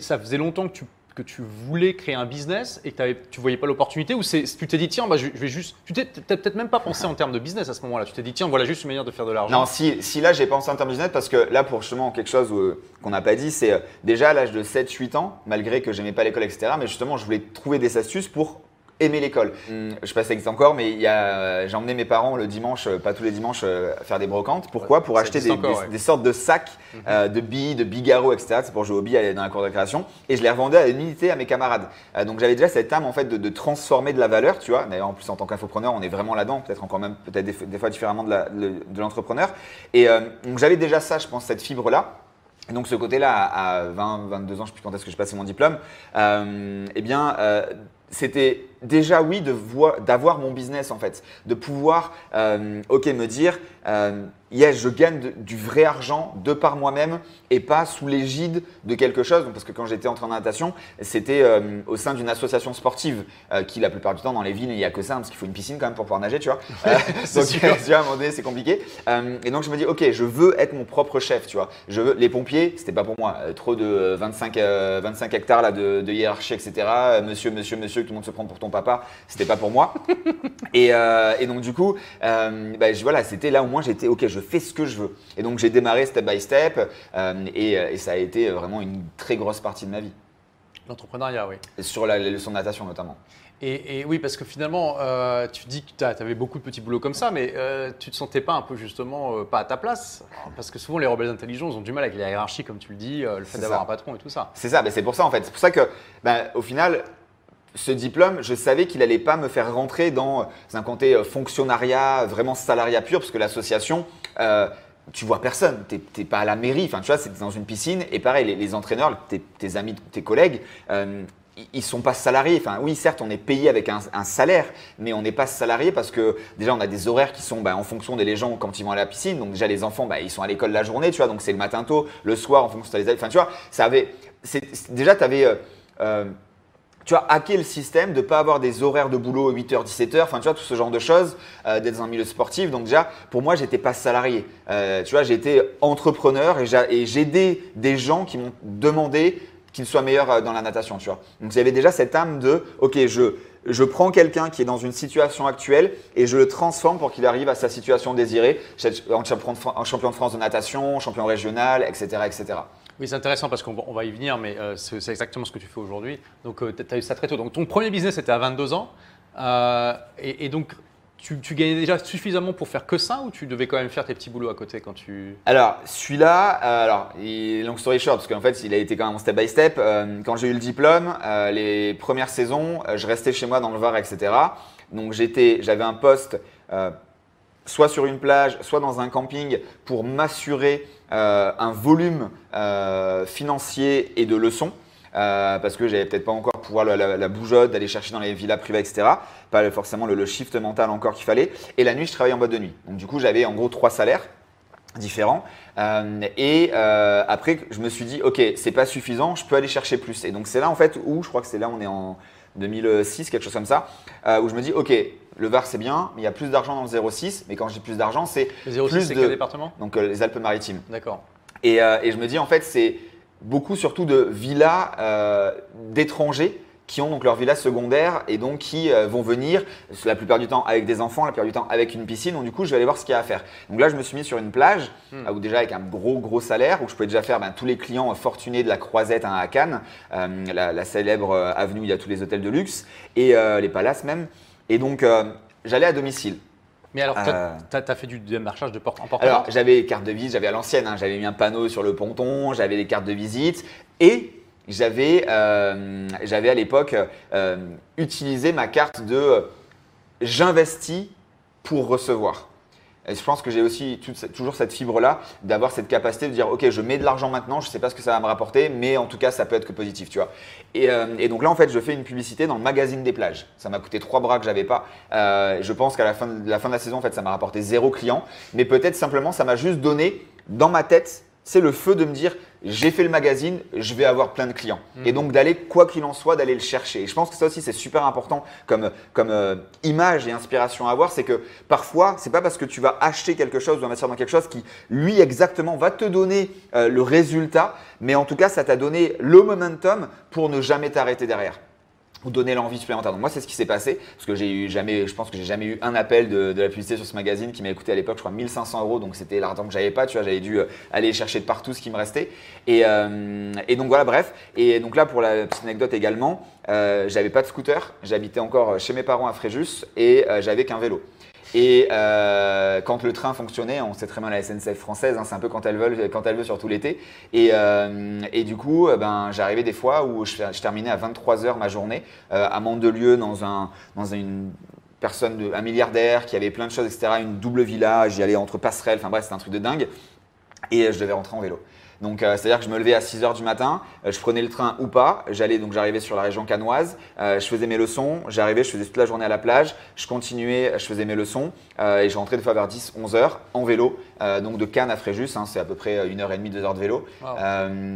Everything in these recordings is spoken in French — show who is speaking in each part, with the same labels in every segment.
Speaker 1: Ça faisait longtemps que tu, que tu voulais créer un business et que tu voyais pas l'opportunité ou tu t'es dit tiens, bah, je, vais juste. Tu t'es t'as peut-être même pas pensé en termes de business à ce moment-là. Tu t'es dit tiens, voilà juste une manière de faire de l'argent.
Speaker 2: Non, si, si là j'ai pensé en termes business, parce que là pour justement quelque chose où- qu'on n'a pas dit, c'est euh, déjà à l'âge de 7-8 ans, malgré que j'aimais pas l'école, etc. Mais justement, je voulais trouver des astuces pour aimer l'école. Hum, Je sais pas si ça existe encore, mais il y a, euh, j'ai emmené mes parents le dimanche, euh, pas tous les dimanches, euh, faire des brocantes. Pourquoi? Pour
Speaker 1: ça
Speaker 2: acheter des,
Speaker 1: encore,
Speaker 2: des-
Speaker 1: ouais.
Speaker 2: des sortes de sacs euh, de billes, de bigarro, etc. C'est pour jouer aux billes dans la cour de récréation. Et je les revendais à une unité à mes camarades. Euh, donc j'avais déjà cette âme en fait de, de transformer de la valeur, tu vois. D'ailleurs en plus en tant qu'infopreneur, on est vraiment là-dedans, peut-être encore même peut-être des, des fois différemment de l'entrepreneur. Et euh, donc j'avais déjà ça, je pense, cette fibre là. Et donc ce côté-là, à à 20, 22 ans, je ne sais plus quand est-ce que j'ai passé mon diplôme, euh, eh bien, euh, c'était déjà oui de voi- d'avoir mon business en fait, de pouvoir, euh, ok, me dire, euh, yes, je gagne de- du vrai argent de par moi-même et pas sous l'égide de quelque chose. Parce que quand j'étais en natation, c'était euh, au sein d'une association sportive qui, la plupart du temps, dans les villes, il n'y a que ça, hein, parce qu'il faut une piscine quand même pour pouvoir nager, tu vois. Donc, tu vois, à un moment donné, c'est compliqué. Et donc, je me dis, ok, je veux être mon propre chef, tu vois. Je veux, les pompiers, c'était pas pour moi. Trop de euh, 25, euh, 25 hectares là, de, de hiérarchie, etc. Euh, monsieur, monsieur, monsieur, que tout le monde se prend pour ton papa, c'était pas pour moi. et, euh, et donc, du coup, euh, bah, je- voilà, c'était là où moi j'étais, ok, je fais ce que je veux. Et donc, j'ai démarré step by step. euh, et, et ça a été vraiment une très grosse partie de ma vie.
Speaker 1: L'entrepreneuriat, oui.
Speaker 2: Sur la, les leçons de natation notamment.
Speaker 1: Et, et oui, parce que finalement, euh, tu dis que tu avais beaucoup de petits boulots comme ça, mais euh, tu te sentais pas un peu justement euh, pas à ta place? Parce que souvent, les rebelles intelligents, ils ont du mal avec la hiérarchie, comme tu le dis, le fait d'avoir un patron et tout ça.
Speaker 2: C'est ça, ben c'est pour ça en fait. C'est pour ça que, ben, au final, ce diplôme, je savais qu'il allait pas me faire rentrer dans un côté euh, fonctionnariat, vraiment salariat pur, parce que l'association, euh, tu vois personne, t'es t'es pas à la mairie, enfin tu vois, c'est dans une piscine, et pareil, les, entraîneurs, tes, amis, tes collègues, euh, ils- sont pas salariés. Enfin, oui, certes, on est payé avec un, salaire, mais on n'est pas salarié parce que déjà, on a des horaires qui sont ben, en fonction des gens quand ils vont à la piscine. Donc déjà, les enfants, ben, ils sont à l'école la journée, tu vois. Donc c'est le matin tôt, le soir, en fonction de les. Enfin, tu vois, ça avait. déjà, tu avais. Tu as hacké le système de ne pas avoir des horaires de boulot 8h, 17h, enfin tu vois, tout ce genre de choses, euh, d'être dans un milieu sportif. Donc déjà, pour moi, j'étais pas salarié. Euh, tu vois, j'étais entrepreneur et j'a- et j'aidais des gens qui m'ont demandé qu'ils soient meilleurs euh, dans la natation, tu vois. Donc il y déjà cette âme de, ok, je, je prends quelqu'un qui est dans une situation actuelle et je le transforme pour qu'il arrive à sa situation désirée, en champion de France de natation, champion régional, etc. etc.
Speaker 1: Oui, c'est intéressant parce qu'on va, y venir, mais euh, c'est exactement ce que tu fais aujourd'hui. Donc, tu as eu ça très tôt. Donc, ton premier business, c'était à 22 ans. Euh, et, donc, tu, gagnais déjà suffisamment pour faire que ça ou tu devais quand même faire tes petits boulots à côté quand tu.
Speaker 2: Alors, celui-là, euh, alors, il- long story short, parce qu'en fait, il a été quand même step by step. Euh, quand j'ai eu le diplôme, euh, les premières saisons, euh, je restais chez moi dans le Var, etc. Donc, j'avais un poste euh, soit sur une plage, soit dans un camping pour m'assurer euh, un volume euh, financier et de leçons. euh, parce que j'avais peut-être pas encore pouvoir la, la, bougeotte d'aller chercher dans les villas privées, etc. Pas forcément le, shift mental encore qu'il fallait. Et la nuit, je travaillais en boîte de nuit. Donc du coup, j'avais en gros trois salaires différents. Et après, je me suis dit, ok, c'est pas suffisant, je peux aller chercher plus. Et donc c'est là en fait où, je crois que c'est là, on est en 2006, quelque chose comme ça, où je me dis, ok, le Var c'est bien, mais il y a plus d'argent dans le 06. Mais quand je dis plus d'argent, c'est
Speaker 1: Le 06,
Speaker 2: plus
Speaker 1: c'est
Speaker 2: de-
Speaker 1: quel département?
Speaker 2: Donc euh, les Alpes-Maritimes.
Speaker 1: D'accord.
Speaker 2: Et, euh, et je me dis en fait, c'est beaucoup surtout de villas euh, d'étrangers qui ont donc leur villa secondaire et donc qui vont venir la plupart du temps avec des enfants, la plupart du temps avec une piscine. Donc du coup, je vais aller voir ce qu'il y a à faire. Donc là, je me suis mis sur une plage
Speaker 1: Hmm.
Speaker 2: euh, où déjà avec un gros gros salaire où je pouvais déjà faire ben, tous les clients fortunés de la Croisette hein, à Cannes, euh, la, la célèbre avenue où il y a tous les hôtels de luxe et euh, les palaces même. Et donc euh, j'allais à domicile.
Speaker 1: Mais alors, tu
Speaker 2: Euh.
Speaker 1: as, fait du démarchage de porte en porte
Speaker 2: Alors, j'avais les cartes de visite, j'avais à l'ancienne, hein, j'avais mis un panneau sur le ponton, j'avais les cartes de visite et j'avais euh, à l'époque euh, utilisé ma carte de euh, j'investis pour recevoir. Et je pense que j'ai aussi toujours cette fibre-là d'avoir cette capacité de dire ok je mets de l'argent maintenant, je ne sais pas ce que ça va me rapporter, mais en tout cas ça peut être que positif, tu vois. Et, euh, et donc là en fait je fais une publicité dans le magazine des plages. Ça m'a coûté trois bras que j'avais pas. Euh, je pense qu'à la fin de la saison en fait ça m'a rapporté zéro client, mais peut-être simplement ça m'a juste donné dans ma tête c'est le feu de me dire j'ai fait le magazine, je vais avoir plein de clients.
Speaker 1: Mhm.
Speaker 2: Et donc d'aller, quoi qu'il en soit, d'aller le chercher. Et je pense que ça aussi, c'est super important comme, comme euh, image et inspiration à avoir. C'est que parfois, c'est pas parce que tu vas acheter quelque chose ou investir dans quelque chose qui, lui, exactement, va te donner euh, le résultat. Mais en tout cas, ça t'a donné le momentum pour ne jamais t'arrêter derrière ou donner l'envie supplémentaire. Donc moi, c'est ce qui s'est passé parce que j'ai eu jamais, je pense que j'ai jamais eu un appel de, de la publicité sur ce magazine qui m'a coûté à l'époque, je crois 1500 euros. Donc c'était l'argent que j'avais pas, tu vois, j'avais dû euh, aller chercher de partout ce qui me restait. Et, euh, et donc voilà, bref. Et donc là, pour la petite anecdote également, euh, j'avais pas de scooter, j'habitais encore chez mes parents à Fréjus et euh, j'avais qu'un vélo. Et euh, quand le train fonctionnait, on sait très bien la SNCF française, hein, c'est un peu quand elle veut, quand elle veut surtout l'été. Et, euh, du coup, euh, ben, j'arrivais des fois où je, terminais à 23h ma journée à Mandelieu dans, un, dans une personne, un milliardaire qui avait plein de choses, etc. Une double villa, j'y allais entre passerelles, enfin bref, c'était un truc de dingue. Et je devais rentrer en vélo. Donc, euh, c'est-à-dire que je me levais à 6 h du matin, euh, je prenais le train ou pas, j'allais donc j'arrivais sur la région canoise, euh, je faisais mes leçons, j'arrivais, je faisais toute la journée à la plage, je continuais, je faisais mes leçons et je rentrais des fois vers 10, 11 h en vélo, donc de Cannes à Fréjus, hein, c'est à peu près 1h30, 2 h de vélo,
Speaker 1: Wow.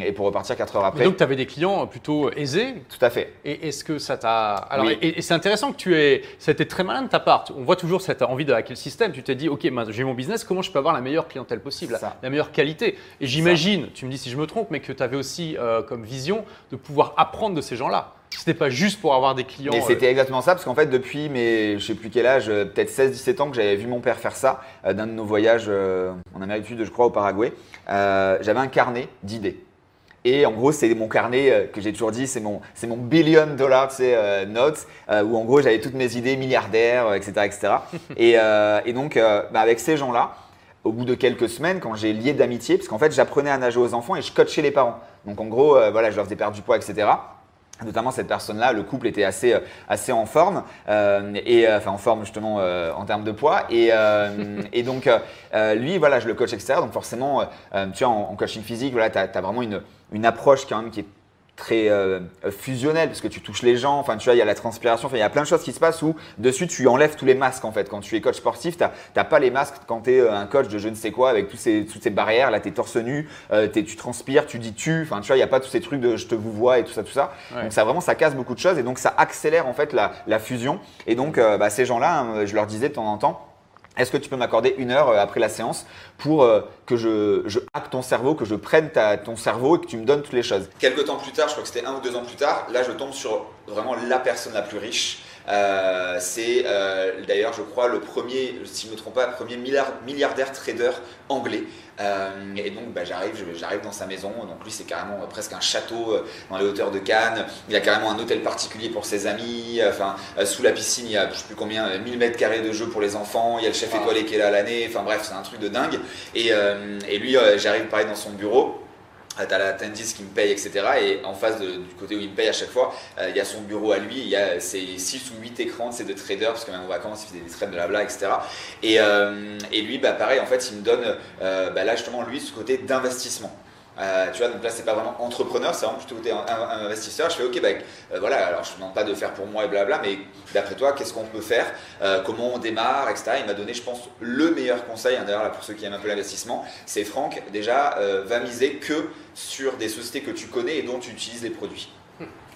Speaker 2: et pour repartir 4 heures
Speaker 1: Mais
Speaker 2: après.
Speaker 1: donc, tu avais des clients plutôt aisés.
Speaker 2: Tout à fait.
Speaker 1: Et est-ce que ça t'a. Alors,
Speaker 2: Oui.
Speaker 1: et, et c'est intéressant que tu aies. C'était très malin de ta part. On voit toujours cette envie de hacker le système. Tu t'es dit, OK, ben, j'ai mon business, comment je peux avoir la meilleure clientèle possible, la meilleure qualité? Et j'imagine, tu me dis si je me trompe, mais que tu avais aussi euh, comme vision de pouvoir apprendre de ces gens-là. C'était pas juste pour avoir des clients.
Speaker 2: Et
Speaker 1: euh,
Speaker 2: c'était exactement ça, parce qu'en fait, depuis mes, je sais plus quel âge, euh, peut-être 16-17 ans, que j'avais vu mon père faire ça, d'un de nos voyages en Amérique du Sud, je crois, au Paraguay, euh, j'avais un carnet d'idées. Et en gros, c'est mon carnet que j'ai toujours dit, c'est mon, c'est mon billion dollar, tu sais, euh, notes, euh, où en gros, j'avais toutes mes idées milliardaires, etc., etc. et, et donc, bah, avec ces gens-là, au bout de quelques semaines, quand j'ai lié d'amitié, parce qu'en fait, j'apprenais à nager aux enfants et je coachais les parents. Donc, en gros, euh, voilà, je leur faisais perdre du poids, etc. Notamment cette personne-là, le couple était assez, euh, assez en forme, euh, et enfin en forme justement en termes de poids. Et, et donc lui, voilà, je le coach, etc. Donc forcément, tu vois, en, en coaching physique, voilà, tu as, vraiment une, une approche quand même qui est très euh, fusionnelle parce que tu touches les gens, enfin tu vois, il y a la transpiration, enfin il y a plein de choses qui se passent où dessus tu enlèves tous les masques en fait. Quand tu es coach sportif, tu n'as pas les masques quand tu es un coach de je ne sais quoi avec tous ces, toutes ces barrières, là tu es torse nu, euh, t'es- tu transpires, tu dis tu, enfin tu vois, il n'y a pas tous ces trucs de je te vous vois et tout ça, tout ça.
Speaker 1: Ouais.
Speaker 2: Donc ça vraiment, ça casse beaucoup de choses et donc ça accélère en fait la, la fusion. Et donc euh, bah, ces gens-là, hein, je leur disais de temps en temps, est-ce que tu peux m'accorder une heure euh, après la séance pour euh, que je, je hack ton cerveau, que je prenne ton cerveau et que tu me donnes toutes les choses? Quelques temps plus tard, je crois que c'était un ou deux ans plus tard, là je tombe sur vraiment la personne la plus riche. Euh, c'est euh, d'ailleurs, je crois, le premier, si je ne me trompe pas, premier milliard- milliardaire trader anglais. Euh, et donc bah, j'arrive, j'arrive dans sa maison. Donc lui, c'est carrément presque un château dans les hauteurs de Cannes. Il a carrément un hôtel particulier pour ses amis. Enfin, sous la piscine, il y a je sais plus combien, euh, 1000 mètres carrés de jeu pour les enfants. Il y a le chef
Speaker 1: Wow.
Speaker 2: étoilé qui est là l'année. Enfin bref, c'est un truc de dingue. Et, et lui, j'arrive pareil dans son bureau. Euh, T'as la Tendis qui me paye, etc. Et en face, de- du côté où il me paye à chaque fois, euh, il y a son bureau à lui. Il y a ses 6 ou 8 écrans, de traders, parce que même en vacances, il faisait des trades de blabla, etc. Et, euh, et lui, bah, pareil, en fait, il me donne, euh, bah, là, justement, lui, ce côté d'investissement. Euh, tu vois, donc là, c'est pas vraiment entrepreneur, c'est vraiment plutôt côté un, un- un investisseur. Je fais, ok, bah, euh, voilà, alors je ne demande pas de faire pour moi et blabla, mais d'après toi, qu'est-ce qu'on peut faire Euh, Comment on démarre, etc. Il m'a donné, je pense, le meilleur conseil, hein, d'ailleurs, là, pour ceux qui aiment un peu l'investissement, c'est Franck, déjà, va miser que sur des sociétés que tu connais et dont tu utilises les produits.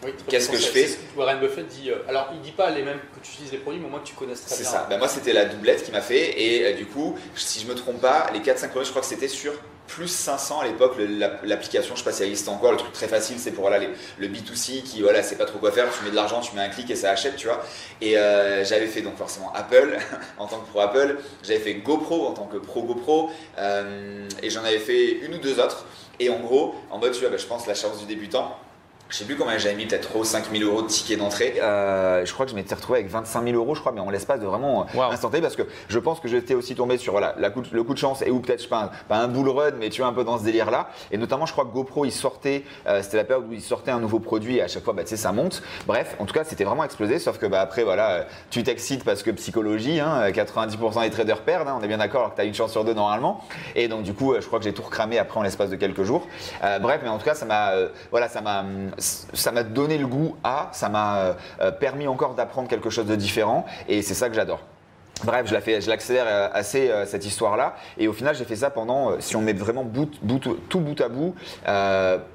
Speaker 1: Oui, très
Speaker 2: Qu'est-ce que je fais
Speaker 1: C'est ce que Warren Buffett dit. euh, alors, il dit pas les mêmes que tu utilises les produits, mais au moins que tu connaisses très
Speaker 2: C'est
Speaker 1: bien.
Speaker 2: ça. Ben, moi, c'était la doublette qui m'a fait. Et euh, du coup, si je me trompe pas, les 4-5 premiers, je crois que c'était sur plus 500 à l'époque, l'application, je sais pas si elle existe encore, le truc très facile, c'est pour le B2C qui, voilà, sait pas trop quoi faire, tu mets de l'argent, tu mets un clic et ça achète, tu vois. Et euh, j'avais fait donc forcément Apple en tant que pro Apple, j'avais fait GoPro en tant que pro GoPro, euh, et j'en avais fait une ou deux autres. Et en gros, en mode, tu vois, ben, je pense la chance du débutant, je sais plus combien j'avais mis, peut-être trop 5 000 euros de ticket d'entrée. Euh, je crois que je m'étais retrouvé avec 25 000 euros, je crois, mais en l'espace de vraiment euh,
Speaker 1: Wow.
Speaker 2: instantané parce que je pense que j'étais aussi tombé sur voilà, la coup de- le coup de chance et ou peut-être, je sais pas, un, pas un bull run, mais tu vois, un peu dans ce délire-là. Et notamment, je crois que GoPro, il sortait, euh, c'était la période où il sortait un nouveau produit et à chaque fois, bah, tu sais, ça monte. Bref, en tout cas, c'était vraiment explosé, sauf que bah, après, voilà, tu t'excites parce que psychologie, hein, euh, 90% des traders perdent, hein, on est bien d'accord, alors que tu as une chance sur deux normalement. Et donc, du coup, je crois que j'ai tout recramé après en l'espace de quelques jours. Euh, bref, mais en tout cas, ça m'a voilà, ça m'a hum, ça m'a donné le goût à, ça m'a euh, euh, permis encore d'apprendre quelque chose de différent et c'est ça que j'adore. Bref, je l'accélère euh, assez cette histoire-là, et au final, j'ai fait ça pendant, si on met vraiment bout, bout- tout bout à bout,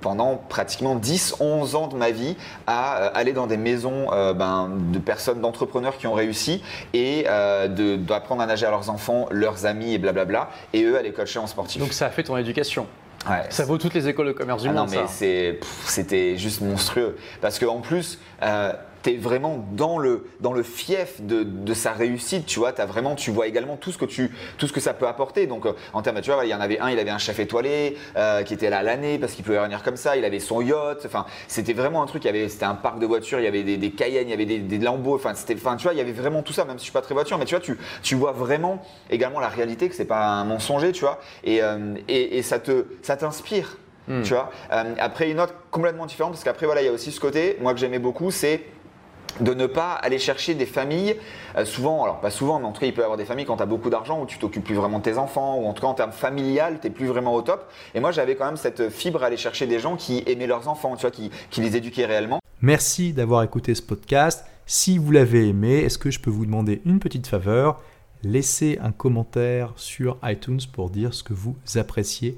Speaker 2: pendant pratiquement 10-11 ans de ma vie, à aller dans des maisons ben, de personnes, d'entrepreneurs qui ont réussi, et d'apprendre à nager à leurs enfants, leurs amis et blablabla, et eux à les coacher en sportif.
Speaker 1: Donc ça a fait ton éducation.
Speaker 2: Ouais,
Speaker 1: Ça vaut toutes les écoles de commerce du
Speaker 2: ah non,
Speaker 1: monde.
Speaker 2: mais c'est, pff, c'était juste monstrueux. Parce qu'en plus, euh, tu es vraiment dans le, dans le fief de, de sa réussite. Tu vois, as vraiment, tu vois également tout ce que, tu, tout ce que ça peut apporter. Donc, euh, en termes, tu vois, il y en avait un, il avait un chef étoilé euh, qui était là l'année parce qu'il pouvait revenir comme ça. Il avait son yacht. Enfin, c'était vraiment un truc. Il y avait, c'était un parc de voitures. Il y avait des, des Cayenne, il y avait des, des Lambeaux. Enfin, c'était, enfin, tu vois, il y avait vraiment tout ça. Même si je suis pas très voiture, mais tu vois, tu, tu vois vraiment également la réalité que c'est pas un mensonger, tu vois. Et, euh, et, et ça te, ça t'inspire.
Speaker 1: Hmm.
Speaker 2: Tu vois Euh, après, une note complètement différente, parce qu'après, voilà, il y a aussi ce côté, moi que j'aimais beaucoup, c'est de ne pas aller chercher des familles, euh, souvent, alors pas souvent, mais en tout cas, il peut y avoir des familles quand tu as beaucoup d'argent où tu t'occupes plus vraiment de tes enfants, ou en tout cas en termes familial, tu plus vraiment au top. Et moi, j'avais quand même cette fibre à aller chercher des gens qui aimaient leurs enfants, tu vois, qui, qui les éduquaient réellement.
Speaker 3: Merci d'avoir écouté ce podcast. Si vous l'avez aimé, est-ce que je peux vous demander une petite faveur? Laissez un commentaire sur iTunes pour dire ce que vous appréciez